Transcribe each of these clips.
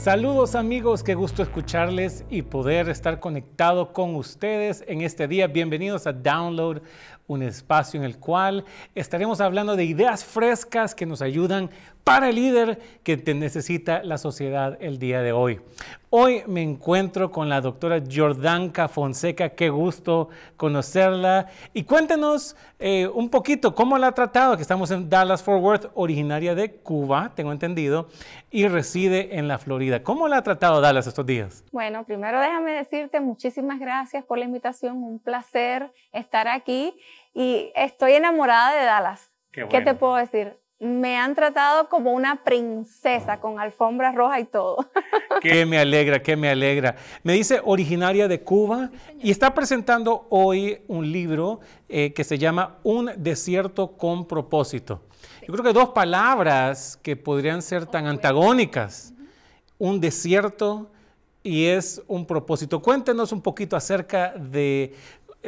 Saludos amigos, qué gusto escucharles y poder estar conectado con ustedes en este día. Bienvenidos a Download, un espacio en el cual estaremos hablando de ideas frescas que nos ayudan para el líder que te necesita la sociedad el día de hoy. Hoy me encuentro con la doctora Jordanka Fonseca, qué gusto conocerla. Y cuéntenos eh, un poquito cómo la ha tratado, que estamos en Dallas Fort Worth, originaria de Cuba, tengo entendido, y reside en la Florida. ¿Cómo la ha tratado Dallas estos días? Bueno, primero déjame decirte muchísimas gracias por la invitación, un placer estar aquí y estoy enamorada de Dallas. ¿Qué te puedo decir? me han tratado como una princesa con alfombra roja y todo. Que me alegra, que me alegra. Me dice originaria de Cuba y está presentando hoy un libro eh, que se llama Un desierto con propósito. Yo creo que dos palabras que podrían ser tan antagónicas. Un desierto y es un propósito. Cuéntenos un poquito acerca de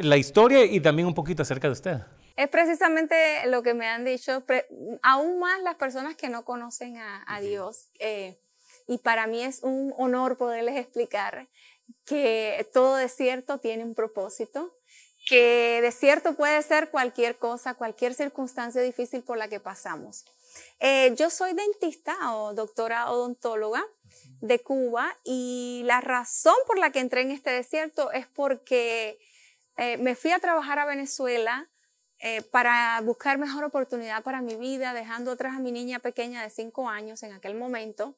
la historia y también un poquito acerca de usted. Es precisamente lo que me han dicho, aún más las personas que no conocen a, Dios. Eh, y para mí es un honor poderles explicar que todo desierto tiene un propósito, que desierto puede ser cualquier cosa, cualquier circunstancia difícil por la que pasamos. Eh, yo soy dentista o doctora odontóloga de Cuba y la razón por la que entré en este desierto es porque eh, me fui a trabajar a Venezuela eh, para buscar mejor oportunidad para mi vida, dejando atrás a mi niña pequeña de 5 años en aquel momento.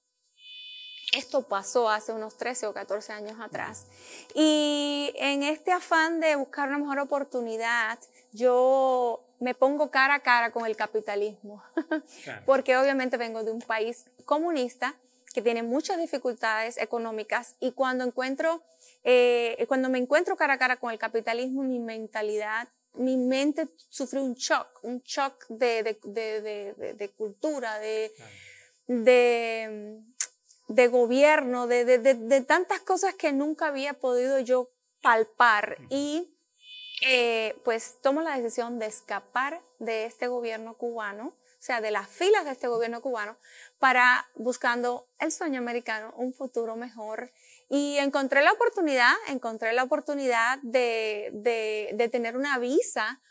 Esto pasó hace unos 13 o 14 años atrás. Y en este afán de buscar una mejor oportunidad, yo me pongo cara a cara con el capitalismo, porque obviamente vengo de un país comunista que tiene muchas dificultades económicas y cuando encuentro, eh, cuando me encuentro cara a cara con el capitalismo, mi mentalidad mi mente sufrió un shock, un shock de, de, de, de cultura, de, de, gobierno, de, tantas cosas que nunca había podido yo palpar. Y eh, pues tomo la decisión de escapar de este gobierno cubano, sea, de las filas de este gobierno cubano, para buscando el sueño americano, un futuro mejor y encontré la oportunidad, encontré la oportunidad de, de, tener una visa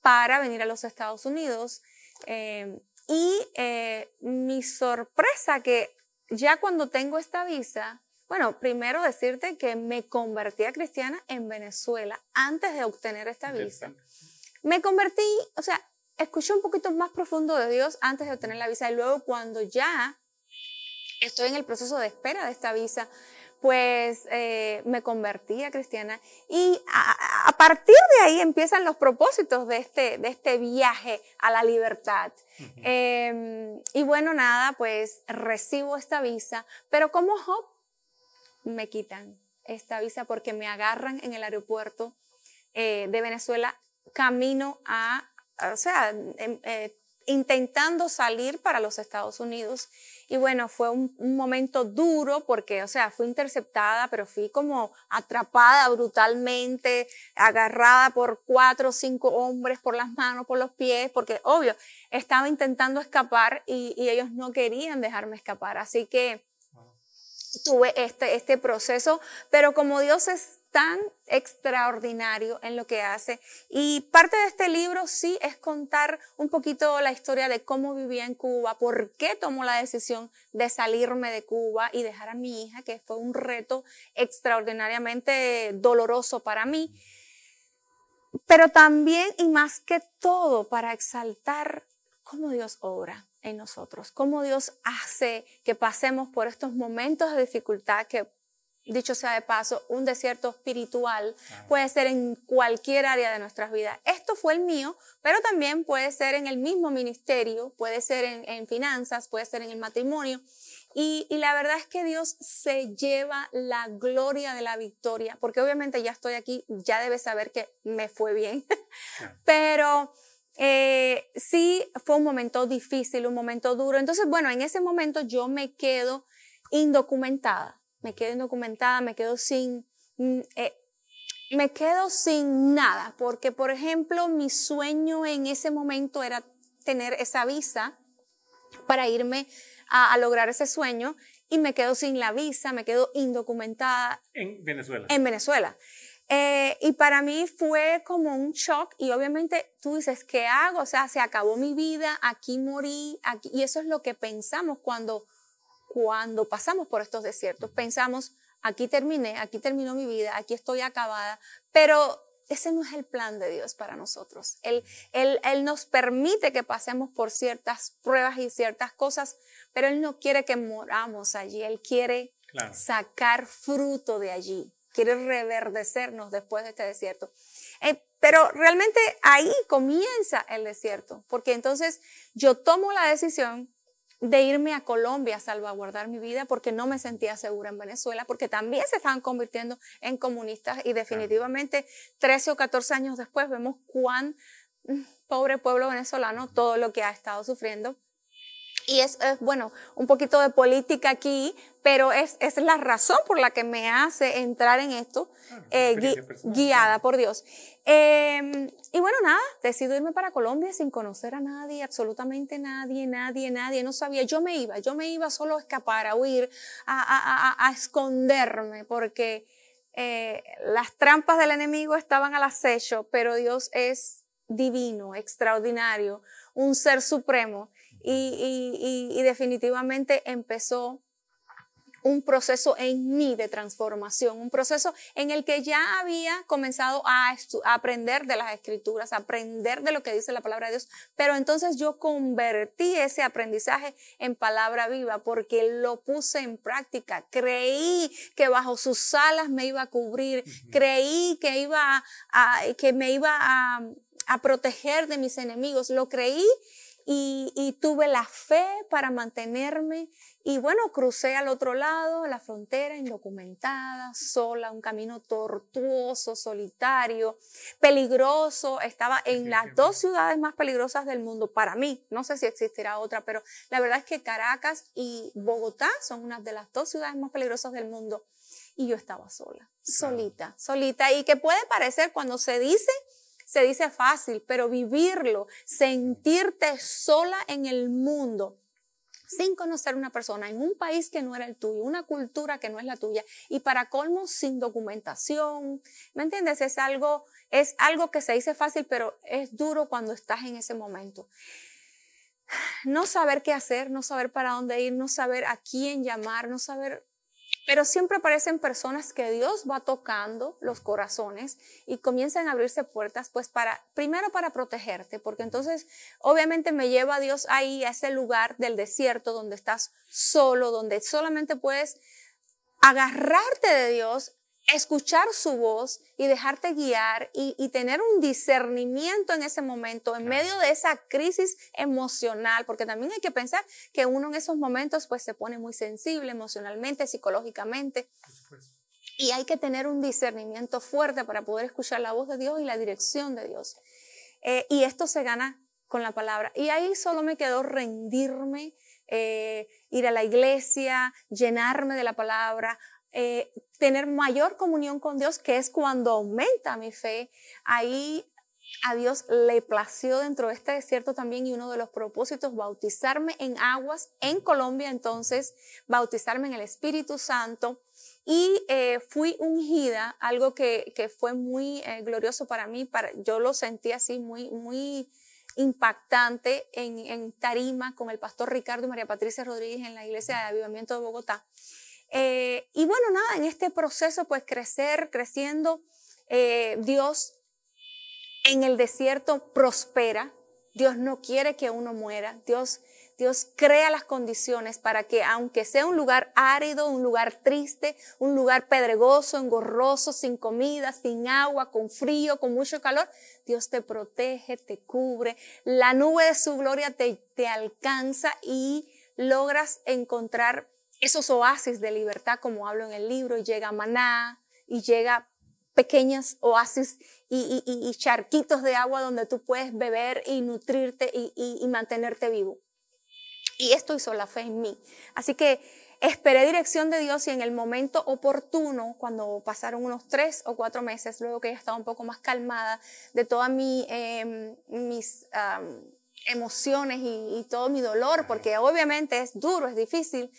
para venir a los Estados Unidos. Eh, y eh, mi sorpresa que ya cuando tengo esta visa, bueno, primero decirte que me convertí a cristiana en Venezuela antes de obtener esta visa. Me convertí, o sea, escuché un poquito más profundo de Dios antes de obtener la visa y luego cuando ya estoy en el proceso de espera de esta visa, pues eh, me convertí a cristiana y a, partir de ahí empiezan los propósitos de este, de este viaje a la libertad. Em, y bueno, nada, pues recibo esta visa, pero como Job me quitan esta visa porque me agarran en el aeropuerto eh, de Venezuela camino a, o sea, em, eh, intentando salir para los Estados Unidos. Y bueno, fue un, momento duro porque, o sea, fui interceptada, pero fui como atrapada brutalmente, agarrada por cuatro o cinco hombres por las manos, por los pies, porque obvio, estaba intentando escapar y, y ellos no querían dejarme escapar. Así que tuve este, este proceso, pero como Dios es tan extraordinario en lo que hace. Y parte de este libro sí es contar un poquito la historia de cómo vivía en Cuba, por qué tomó la decisión de salirme de Cuba y dejar a mi hija, que fue un reto extraordinariamente doloroso para mí. Pero también y más que todo para exaltar cómo Dios obra en nosotros, cómo Dios hace que pasemos por estos momentos de dificultad que dicho sea de paso, un desierto espiritual puede ser en cualquier área de nuestras vidas. Esto fue el mío, pero también puede ser en el mismo ministerio, puede ser en, finanzas, puede ser en el matrimonio. Y, la verdad es que Dios se lleva la gloria de la victoria, porque obviamente ya estoy aquí, ya debes saber que me fue bien, pero eh, sí fue un momento difícil, un momento duro. Entonces, bueno, en ese momento yo me quedo indocumentada me quedo indocumentada, me quedo sin, mm, eh, me quedo sin nada, porque por ejemplo mi sueño en ese momento era tener esa visa para irme a, lograr ese sueño y me quedo sin la visa, me quedo indocumentada. En Venezuela. En Venezuela. Eh, y para mí fue como un shock y obviamente tú dices, ¿qué hago? O sea, se acabó mi vida, aquí morí, aquí, y eso es lo que pensamos cuando, cuando pasamos por estos desiertos. Pensamos, aquí terminé, aquí terminó mi vida, aquí estoy acabada, pero ese no es el plan de Dios para nosotros. Él, él, él, nos permite que pasemos por ciertas pruebas y ciertas cosas, pero Él no quiere que moramos allí, Él quiere sacar fruto de allí, quiere reverdecernos después de este desierto. Eh, pero realmente ahí comienza el desierto, porque entonces yo tomo la decisión de irme a Colombia a salvaguardar mi vida porque no me sentía segura en Venezuela, porque también se estaban convirtiendo en comunistas y definitivamente 13 o 14 años después vemos cuán mm, pobre pueblo venezolano todo lo que ha estado sufriendo y es, bueno, un poquito de política aquí, pero es, es, la razón por la que me hace entrar en esto, eh, guiada por Dios. Em, y bueno, nada, decido irme para Colombia sin conocer a nadie, absolutamente nadie, nadie, nadie, no sabía. Yo me iba, yo me iba solo a escapar, a huir, a, a, a, esconderme, porque eh, las trampas del enemigo estaban al acecho, pero Dios es divino, extraordinario, un ser supremo y, definitivamente empezó un proceso en mí de transformación, un proceso en el que ya había comenzado a, aprender de las escrituras, a aprender de lo que dice la palabra de Dios, pero entonces yo convertí ese aprendizaje en palabra viva porque lo puse en práctica, creí que bajo sus alas me iba a cubrir, creí que iba a, que me iba a, a proteger de mis enemigos, lo creí y, tuve la fe para mantenerme y bueno, crucé al otro lado, la frontera, indocumentada, sola, un camino tortuoso, solitario, peligroso. Estaba en las dos ciudades más peligrosas del mundo para mí. No sé si existirá otra, pero la verdad es que Caracas y Bogotá son unas de las dos ciudades más peligrosas del mundo. Y yo estaba sola, solita, solita. Y que puede parecer cuando se dice se dice fácil, pero vivirlo, sentirte sola en el mundo, sin conocer una persona, en un país que no era el tuyo, una cultura que no es la tuya, y para colmo sin documentación, ¿me entiendes? Es algo, es algo que se dice fácil, pero es duro cuando estás en ese momento. No saber qué hacer, no saber para dónde ir, no saber a quién llamar, no saber pero siempre aparecen personas que Dios va tocando los corazones y comienzan a abrirse puertas, pues para, primero para protegerte, porque entonces obviamente me lleva a Dios ahí, a ese lugar del desierto donde estás solo, donde solamente puedes agarrarte de Dios escuchar su voz y dejarte guiar y, tener un discernimiento en ese momento, en medio de esa crisis emocional, porque también hay que pensar que uno en esos momentos pues se pone muy sensible emocionalmente, psicológicamente. Y hay que tener un discernimiento fuerte para poder escuchar la voz de Dios y la dirección de Dios. Eh, y esto se gana con la palabra. Y ahí solo me quedó rendirme, eh, ir a la iglesia, llenarme de la palabra, eh, tener mayor comunión con Dios, que es cuando aumenta mi fe. Ahí a Dios le plació dentro de este desierto también y uno de los propósitos, bautizarme en aguas en Colombia, entonces bautizarme en el Espíritu Santo. Y eh, fui ungida, algo que, que fue muy eh, glorioso para mí, para, yo lo sentí así muy, muy impactante en, en Tarima con el pastor Ricardo y María Patricia Rodríguez en la iglesia de Avivamiento de Bogotá. Eh, y bueno, nada, en este proceso, pues crecer, creciendo, eh, Dios en el desierto prospera. Dios no quiere que uno muera. Dios, Dios crea las condiciones para que, aunque sea un lugar árido, un lugar triste, un lugar pedregoso, engorroso, sin comida, sin agua, con frío, con mucho calor, Dios te protege, te cubre. La nube de su gloria te, te alcanza y logras encontrar esos oasis de libertad, como hablo en el libro, llega maná, y llega pequeñas oasis y, charquitos de agua donde tú puedes beber y nutrirte y, mantenerte vivo. Y esto hizo la fe en mí. Así que esperé dirección de Dios y en el momento oportuno, cuando pasaron unos tres o cuatro meses, luego que ya estaba un poco más calmada de todas em, mis emociones y todo mi dolor, porque obviamente es duro, es difícil,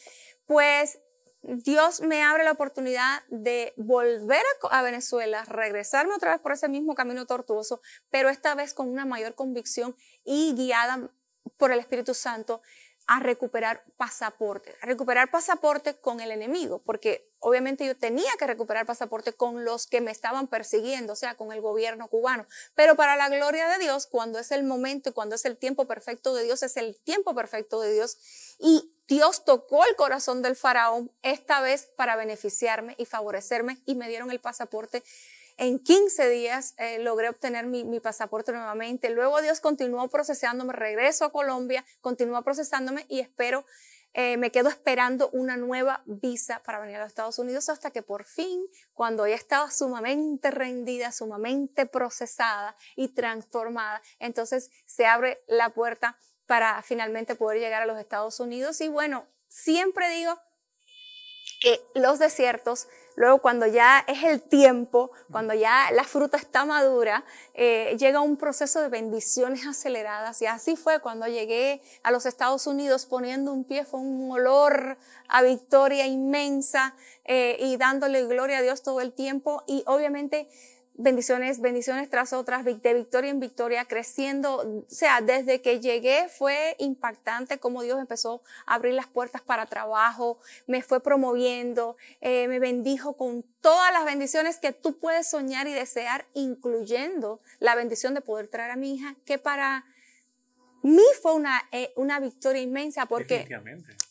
pues Dios me abre la oportunidad de volver a, Venezuela, regresarme otra vez por ese mismo camino tortuoso, pero esta vez con una mayor convicción y guiada por el Espíritu Santo a recuperar pasaporte, a recuperar pasaporte con el enemigo, porque obviamente yo tenía que recuperar pasaporte con los que me estaban persiguiendo, o sea, con el gobierno cubano. Pero para la gloria de Dios, cuando es el momento y cuando es el tiempo perfecto de Dios, es el tiempo perfecto de Dios. Y Dios tocó el corazón del faraón esta vez para beneficiarme y favorecerme y me dieron el pasaporte en 15 días eh, logré obtener mi, pasaporte nuevamente. Luego Dios continuó procesándome, regreso a Colombia, continuó procesándome y espero, eh, me quedo esperando una nueva visa para venir a los Estados Unidos hasta que por fin, cuando ya estaba sumamente rendida, sumamente procesada y transformada, entonces se abre la puerta para finalmente poder llegar a los Estados Unidos. Y bueno, siempre digo que los desiertos Luego, cuando ya es el tiempo, cuando ya la fruta está madura, eh, llega un proceso de bendiciones aceleradas. Y así fue cuando llegué a los Estados Unidos poniendo un pie, fue un olor a victoria inmensa eh, y dándole gloria a Dios todo el tiempo. Y obviamente bendiciones, bendiciones tras otras, de victoria en victoria, creciendo. O sea, desde que llegué fue impactante cómo Dios empezó a abrir las puertas para trabajo, me fue promoviendo, eh, me bendijo con todas las bendiciones que tú puedes soñar y desear, incluyendo la bendición de poder traer a mi hija, que para mí fue una, eh, una victoria inmensa porque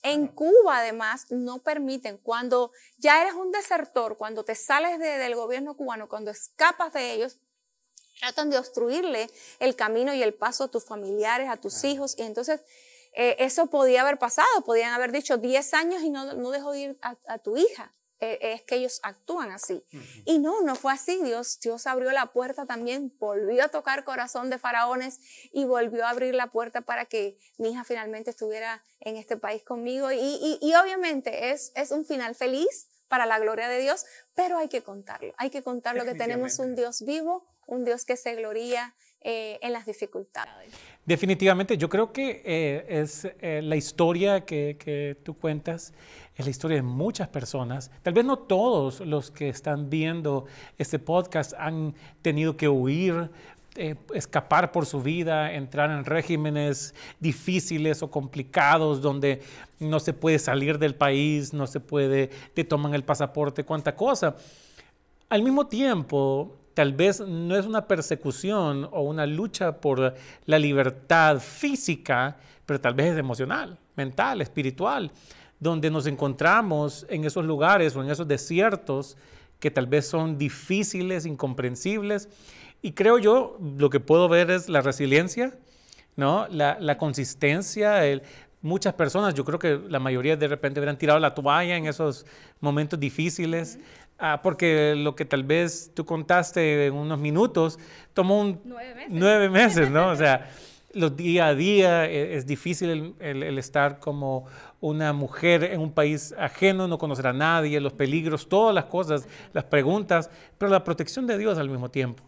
en Cuba además no permiten, cuando ya eres un desertor, cuando te sales del gobierno cubano, cuando escapas de ellos, tratan de obstruirle el camino y el paso a tus familiares, a tus hijos, y entonces eh, eso podía haber pasado, podían haber dicho 10 años y no, no dejo ir a tu hija. Eh, es que ellos actúan así. Y no, no fue así. Dios, Dios abrió la puerta también, volvió a tocar corazón de faraones y volvió a abrir la puerta para que mi hija finalmente estuviera en este país conmigo. Y, y, obviamente es, es un final feliz para la gloria de Dios, pero hay que contarlo. Hay que contarlo que tenemos un Dios vivo, un Dios que se gloría eh, en las dificultades. Definitivamente, yo creo que eh, es la historia que, que tú cuentas es la historia de muchas personas. Tal vez no todos los que están viendo este podcast han tenido que huir, eh, escapar por su vida, entrar en regímenes difíciles o complicados donde no se puede salir del país, no se puede, te toman el pasaporte, cuánta cosa. Al mismo tiempo, tal vez no es una persecución o una lucha por la libertad física, pero tal vez es emocional, mental, espiritual donde nos encontramos en esos lugares o en esos desiertos que tal vez son difíciles, incomprensibles. Y creo yo, lo que puedo ver es la resiliencia, ¿no? la, consistencia. muchas personas, yo creo que la mayoría de repente hubieran tirado la toalla en esos momentos difíciles. Ah, porque lo que tal vez tú contaste en unos minutos tomó un, nueve, meses. nueve meses, ¿no? O sea, los día a día e, es, difícil el, estar como una mujer en un país ajeno, no conocer a nadie, los peligros, todas las cosas, las preguntas, pero la protección de Dios al mismo tiempo.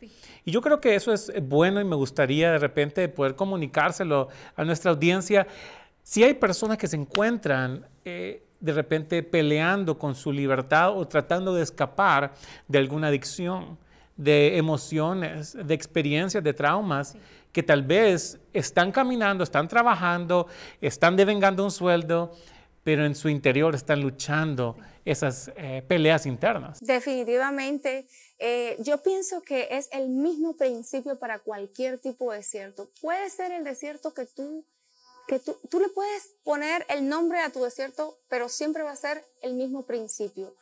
Y yo creo que eso es bueno y me gustaría de repente poder comunicárselo a nuestra audiencia. Si hay personas que se encuentran eh, de repente peleando con su libertad o tratando de escapar de alguna adicción, de emociones, de experiencias, de traumas, que tal vez están caminando, están trabajando, están devengando un sueldo, pero en su interior están luchando esas eh, peleas internas. Definitivamente, eh, yo pienso que es el mismo principio para cualquier tipo de desierto. Puede ser el desierto que tú, que tú, tú le puedes poner el nombre a tu desierto, pero siempre va a ser el mismo principio.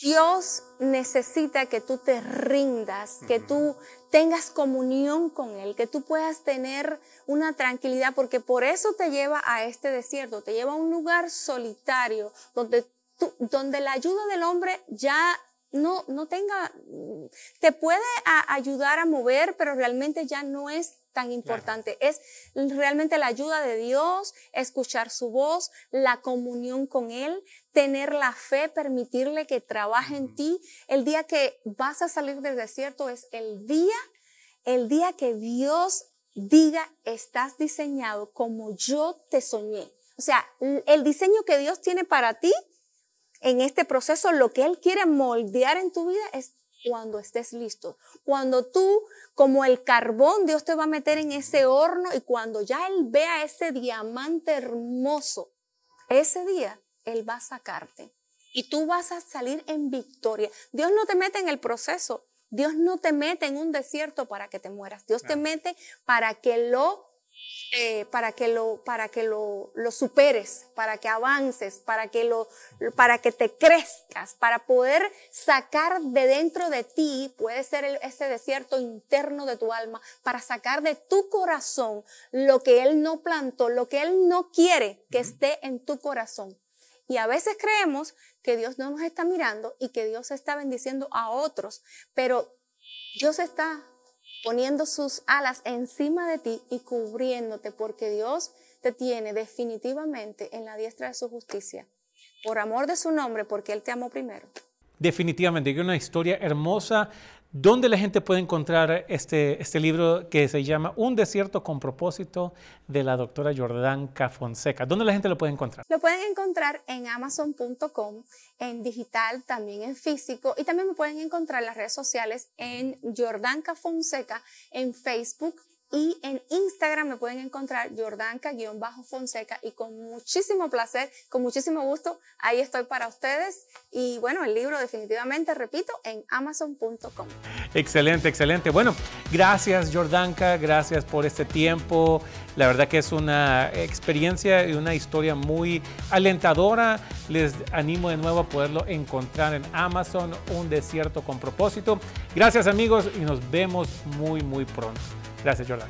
Dios necesita que tú te rindas, que tú tengas comunión con Él, que tú puedas tener una tranquilidad, porque por eso te lleva a este desierto, te lleva a un lugar solitario, donde, donde la ayuda del hombre ya no, no tenga, te puede ayudar a mover, pero realmente ya no es tan importante. Es realmente la ayuda de Dios, escuchar su voz, la comunión con Él, tener la fe, permitirle que trabaje en ti. El día que vas a salir del desierto es el día, el día que Dios diga, estás diseñado como yo te soñé. O sea, el diseño que Dios tiene para ti en este proceso, lo que Él quiere moldear en tu vida es cuando estés listo. Cuando tú, como el carbón, Dios te va a meter en ese horno y cuando ya Él vea ese diamante hermoso, ese día Él va a sacarte y tú vas a salir en victoria. Dios no te mete en el proceso. Dios no te mete en un desierto para que te mueras. Dios te mete para que lo eh, para que, lo, para que lo, lo, superes, para que avances, para que, lo, para que te crezcas, para poder sacar de dentro de ti, puede ser ese desierto interno de tu alma, para sacar de tu corazón lo que Él no plantó, lo que Él no quiere que esté en tu corazón. Y a veces creemos que Dios no nos está mirando y que Dios está bendiciendo a otros, pero Dios está poniendo sus alas encima de ti y cubriéndote, porque Dios te tiene definitivamente en la diestra de su justicia, por amor de su nombre, porque Él te amó primero. Definitivamente, hay una historia hermosa ¿Dónde la gente puede encontrar este, este libro que se llama Un desierto con propósito de la doctora Jordanka Fonseca? ¿Dónde la gente lo puede encontrar? Lo pueden encontrar en amazon.com, en digital, también en físico y también me pueden encontrar en las redes sociales en Jordanka Fonseca, en Facebook, y en Instagram me pueden encontrar jordanka-fonseca y con muchísimo placer, con muchísimo gusto, ahí estoy para ustedes. Y bueno, el libro definitivamente, repito, en amazon.com. Excelente, excelente. Bueno, gracias Jordanka, gracias por este tiempo. La verdad que es una experiencia y una historia muy alentadora. Les animo de nuevo a poderlo encontrar en Amazon, Un desierto con propósito. Gracias amigos y nos vemos muy, muy pronto. Gracias, Jordan.